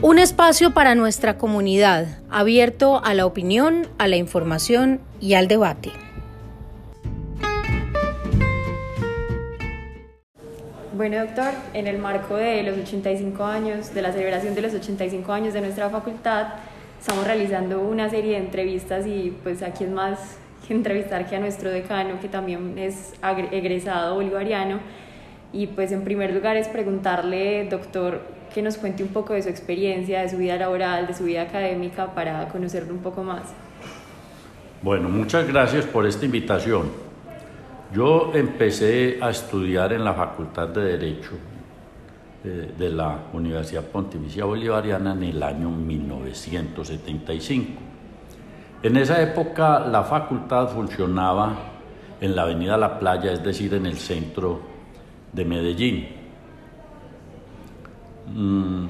Un espacio para nuestra comunidad, abierto a la opinión, a la información y al debate. Bueno, doctor, en el marco de los 85 años, de la celebración de los 85 años de nuestra facultad, estamos realizando una serie de entrevistas y pues aquí es más que entrevistar que a nuestro decano, que también es egresado bolivariano. Y pues en primer lugar es preguntarle, doctor, que nos cuente un poco de su experiencia, de su vida laboral, de su vida académica, para conocerlo un poco más. Bueno, muchas gracias por esta invitación. Yo empecé a estudiar en la Facultad de Derecho eh, de la Universidad Pontificia Bolivariana en el año 1975. En esa época la facultad funcionaba en la Avenida La Playa, es decir, en el centro de Medellín. Mm,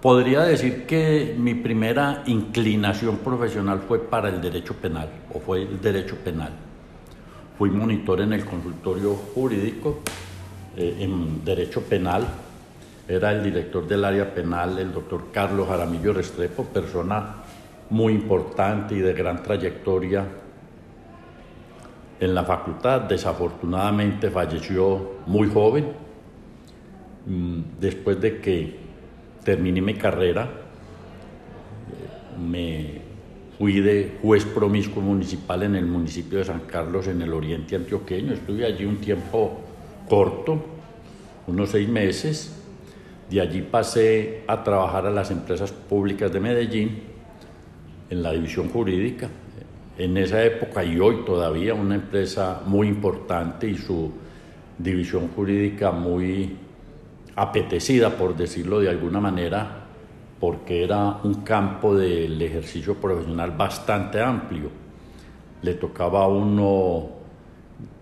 podría decir que mi primera inclinación profesional fue para el derecho penal, o fue el derecho penal. Fui monitor en el consultorio jurídico, eh, en derecho penal. Era el director del área penal, el doctor Carlos Jaramillo Restrepo, persona muy importante y de gran trayectoria en la facultad. Desafortunadamente falleció muy joven, después de que terminé mi carrera, me fui de juez promiscuo municipal en el municipio de San Carlos, en el oriente antioqueño. Estuve allí un tiempo corto, unos seis meses. De allí pasé a trabajar a las empresas públicas de Medellín, en la división jurídica. En esa época y hoy todavía una empresa muy importante y su división jurídica muy apetecida, por decirlo de alguna manera, porque era un campo del ejercicio profesional bastante amplio. Le tocaba a uno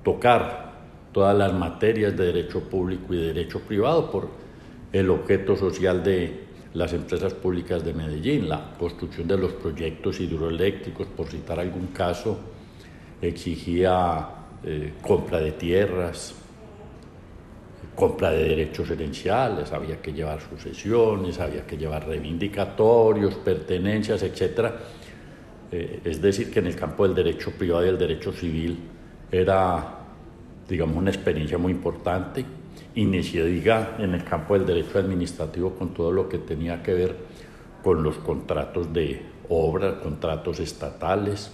tocar todas las materias de derecho público y de derecho privado por el objeto social de las empresas públicas de Medellín, la construcción de los proyectos hidroeléctricos, por citar algún caso, exigía eh, compra de tierras, compra de derechos herenciales, había que llevar sucesiones, había que llevar reivindicatorios, pertenencias, etc. Eh, es decir, que en el campo del derecho privado y el derecho civil era, digamos, una experiencia muy importante. Y diga en el campo del derecho administrativo con todo lo que tenía que ver con los contratos de obra, contratos estatales,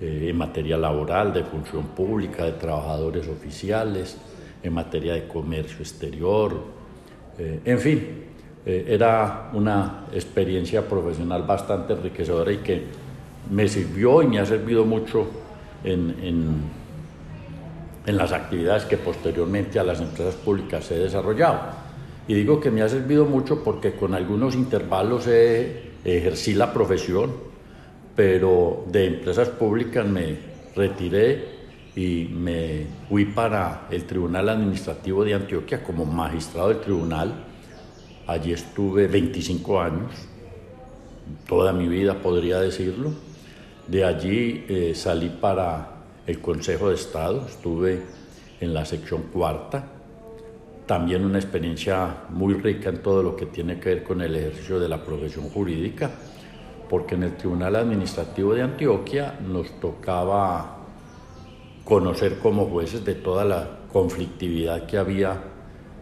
eh, en materia laboral, de función pública, de trabajadores oficiales, en materia de comercio exterior, eh, en fin, eh, era una experiencia profesional bastante enriquecedora y que me sirvió y me ha servido mucho en, en, las actividades que posteriormente a las empresas públicas he desarrollado. Y digo que me ha servido mucho porque con algunos intervalos he, ejercí la profesión, pero de empresas públicas me retiré y me fui para el Tribunal Administrativo de Antioquia como magistrado del tribunal. Allí estuve 25 años, toda mi vida podría decirlo. De allí eh, salí para el Consejo de Estado, estuve en la sección cuarta. También una experiencia muy rica en todo lo que tiene que ver con el ejercicio de la profesión jurídica, porque en el Tribunal Administrativo de Antioquia nos tocaba conocer como jueces de toda la conflictividad que había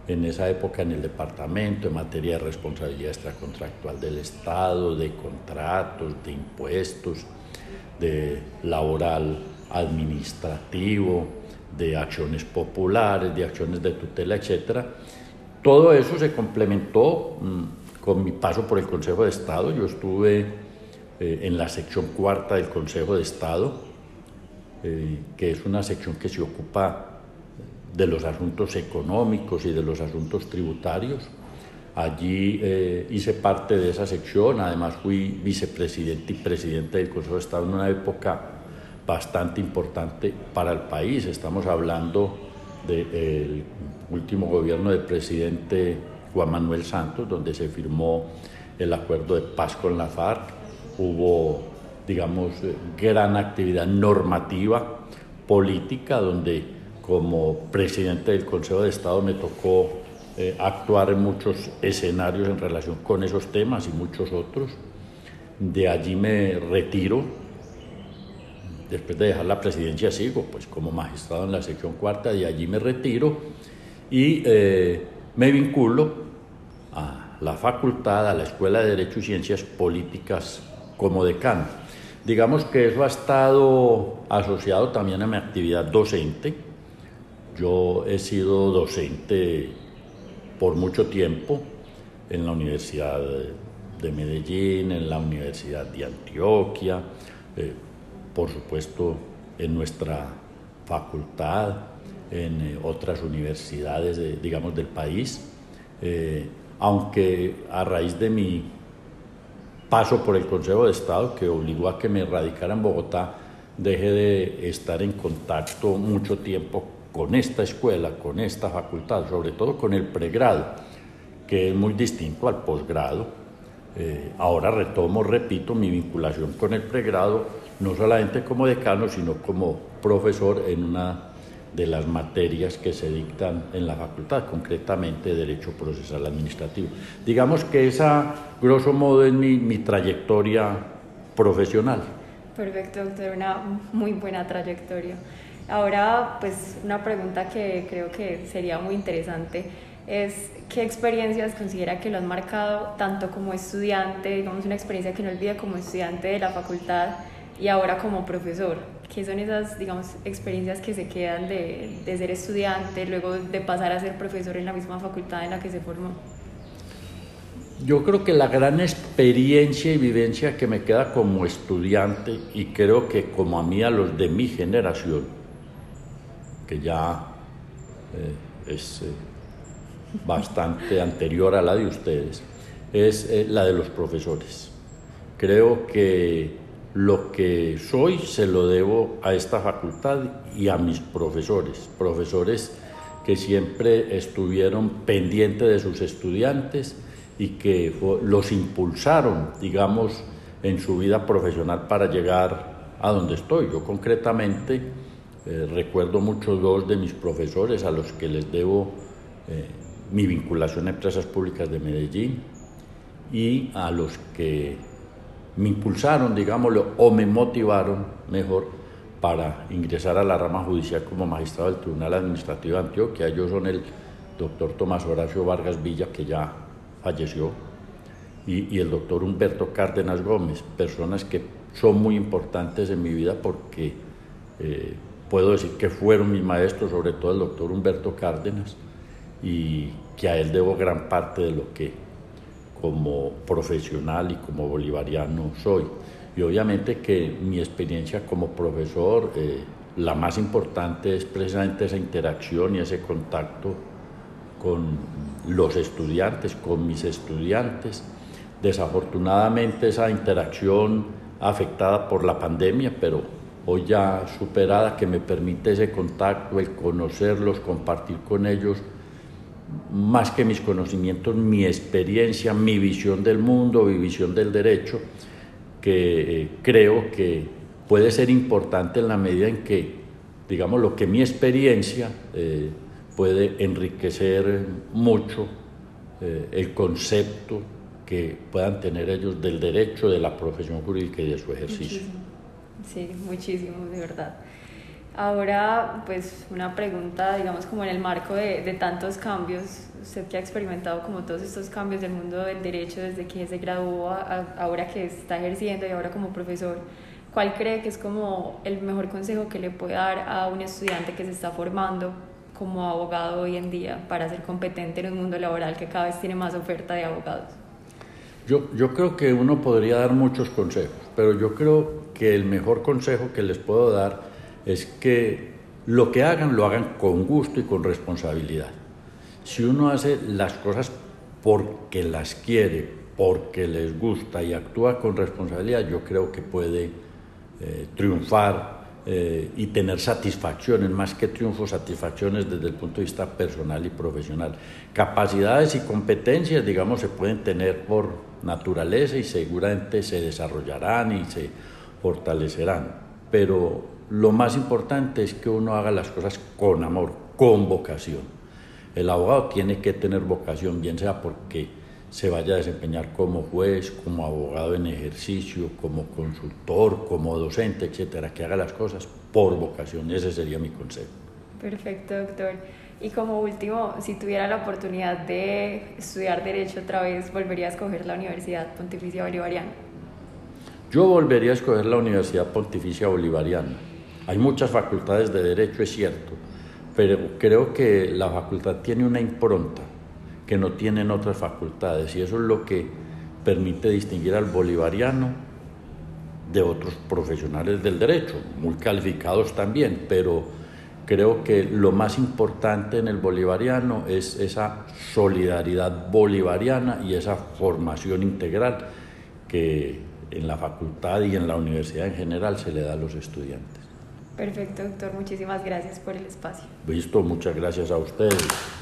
en esa época en el departamento en materia de responsabilidad extracontractual del Estado, de contratos, de impuestos, de laboral administrativo, de acciones populares, de acciones de tutela, etc. Todo eso se complementó mm, con mi paso por el Consejo de Estado. Yo estuve eh, en la sección cuarta del Consejo de Estado eh, que es una sección que se ocupa de los asuntos económicos y de los asuntos tributarios. Allí eh, hice parte de esa sección, además fui vicepresidente y presidente del Consejo de Estado en una época bastante importante para el país. Estamos hablando del último gobierno del presidente Juan Manuel Santos, donde se firmó el acuerdo de paz con la FARC. Hubo digamos, eh, gran actividad normativa, política, donde como presidente del Consejo de Estado me tocó eh, actuar en muchos escenarios en relación con esos temas y muchos otros. De allí me retiro. Después de dejar la presidencia sigo pues como magistrado en la sección cuarta, de allí me retiro y eh, me vinculo a la facultad, a la Escuela de Derecho y Ciencias Políticas como decano. Digamos que eso ha estado asociado también a mi actividad docente. Yo he sido docente por mucho tiempo en la Universidad de Medellín, en la Universidad de Antioquia, eh, por supuesto en nuestra facultad, en eh, otras universidades, digamos, del país, eh, aunque a raíz de mi paso por el Consejo de Estado que obligó a que me radicara en Bogotá, dejé de estar en contacto mucho tiempo con esta escuela, con esta facultad, sobre todo con el pregrado, que es muy distinto al posgrado. Eh, ahora retomo, repito, mi vinculación con el pregrado, no solamente como decano, sino como profesor en una de las materias que se dictan en la facultad, concretamente Derecho Procesal Administrativo. Digamos que esa, grosso modo, es mi, trayectoria profesional. Perfecto, doctor, una muy buena trayectoria. Ahora, pues una pregunta que creo que sería muy interesante es qué experiencias considera que lo han marcado tanto como estudiante, digamos una experiencia que no olvida como estudiante de la facultad y ahora como profesor. ¿Qué son esas, digamos, experiencias que se quedan de, de ser estudiante, luego de pasar a ser profesor en la misma facultad en la que se formó? Yo creo que la gran experiencia y vivencia que me queda como estudiante, y creo que como a mí, a los de mi generación, que ya eh, es eh, bastante anterior a la de ustedes, es eh, la de los profesores. Creo que lo que soy se lo debo a esta facultad y a mis profesores, profesores que siempre estuvieron pendientes de sus estudiantes y que los impulsaron, digamos, en su vida profesional para llegar a donde estoy. Yo concretamente eh, recuerdo mucho dos de mis profesores a los que les debo eh, mi vinculación a empresas públicas de Medellín y a los que me impulsaron, digámoslo, o me motivaron mejor para ingresar a la rama judicial como magistrado del Tribunal Administrativo de Antioquia. Ellos son el doctor Tomás Horacio Vargas Villa, que ya falleció, y, el doctor Humberto Cárdenas Gómez, personas que son muy importantes en mi vida porque eh, puedo decir que fueron mis maestros, sobre todo el doctor Humberto Cárdenas, y que a él debo gran parte de lo que como profesional y como bolivariano soy. Y obviamente que mi experiencia como profesor, eh, la más importante es precisamente esa interacción y ese contacto con los estudiantes, con mis estudiantes. Desafortunadamente esa interacción afectada por la pandemia, pero hoy ya superada, que me permite ese contacto, el conocerlos, compartir con ellos más que mis conocimientos, mi experiencia, mi visión del mundo, mi visión del derecho, que eh, creo que puede ser importante en la medida en que, digamos, lo que mi experiencia eh, puede enriquecer mucho eh, el concepto que puedan tener ellos del derecho, de la profesión jurídica y de su ejercicio. Sí, muchísimo, de verdad. Ahora, pues una pregunta, digamos, como en el marco de, de, tantos cambios, usted que ha experimentado como todos estos cambios del mundo del derecho desde que se graduó a, ahora que está ejerciendo y ahora como profesor, ¿cuál cree que es como el mejor consejo que le puede dar a un estudiante que se está formando como abogado hoy en día para ser competente en un mundo laboral que cada vez tiene más oferta de abogados? Yo, yo creo que uno podría dar muchos consejos, pero yo creo que el mejor consejo que les puedo dar es que lo que hagan lo hagan con gusto y con responsabilidad. Si uno hace las cosas porque las quiere, porque les gusta y actúa con responsabilidad, yo creo que puede eh, triunfar eh, y tener satisfacciones, más que triunfos, satisfacciones desde el punto de vista personal y profesional. Capacidades y competencias, digamos, se pueden tener por naturaleza y seguramente se desarrollarán y se fortalecerán, pero lo más importante es que uno haga las cosas con amor, con vocación. El abogado tiene que tener vocación, bien sea porque se vaya a desempeñar como juez, como abogado en ejercicio, como consultor, como docente, etcétera, que haga las cosas por vocación. Ese sería mi consejo. Perfecto, doctor. Y como último, si tuviera la oportunidad de estudiar Derecho otra vez, ¿volvería a escoger la Universidad Pontificia Bolivariana? Yo volvería a escoger la Universidad Pontificia Bolivariana. Hay muchas facultades de Derecho, es cierto, pero creo que la facultad tiene una impronta que no tienen otras facultades y eso es lo que permite distinguir al bolivariano de otros profesionales del derecho, muy calificados también, pero creo que lo más importante en el bolivariano es esa solidaridad bolivariana y esa formación integral que en la facultad y en la universidad en general se le da a los estudiantes. Perfecto, doctor. Muchísimas gracias por el espacio. Visto, muchas gracias a ustedes.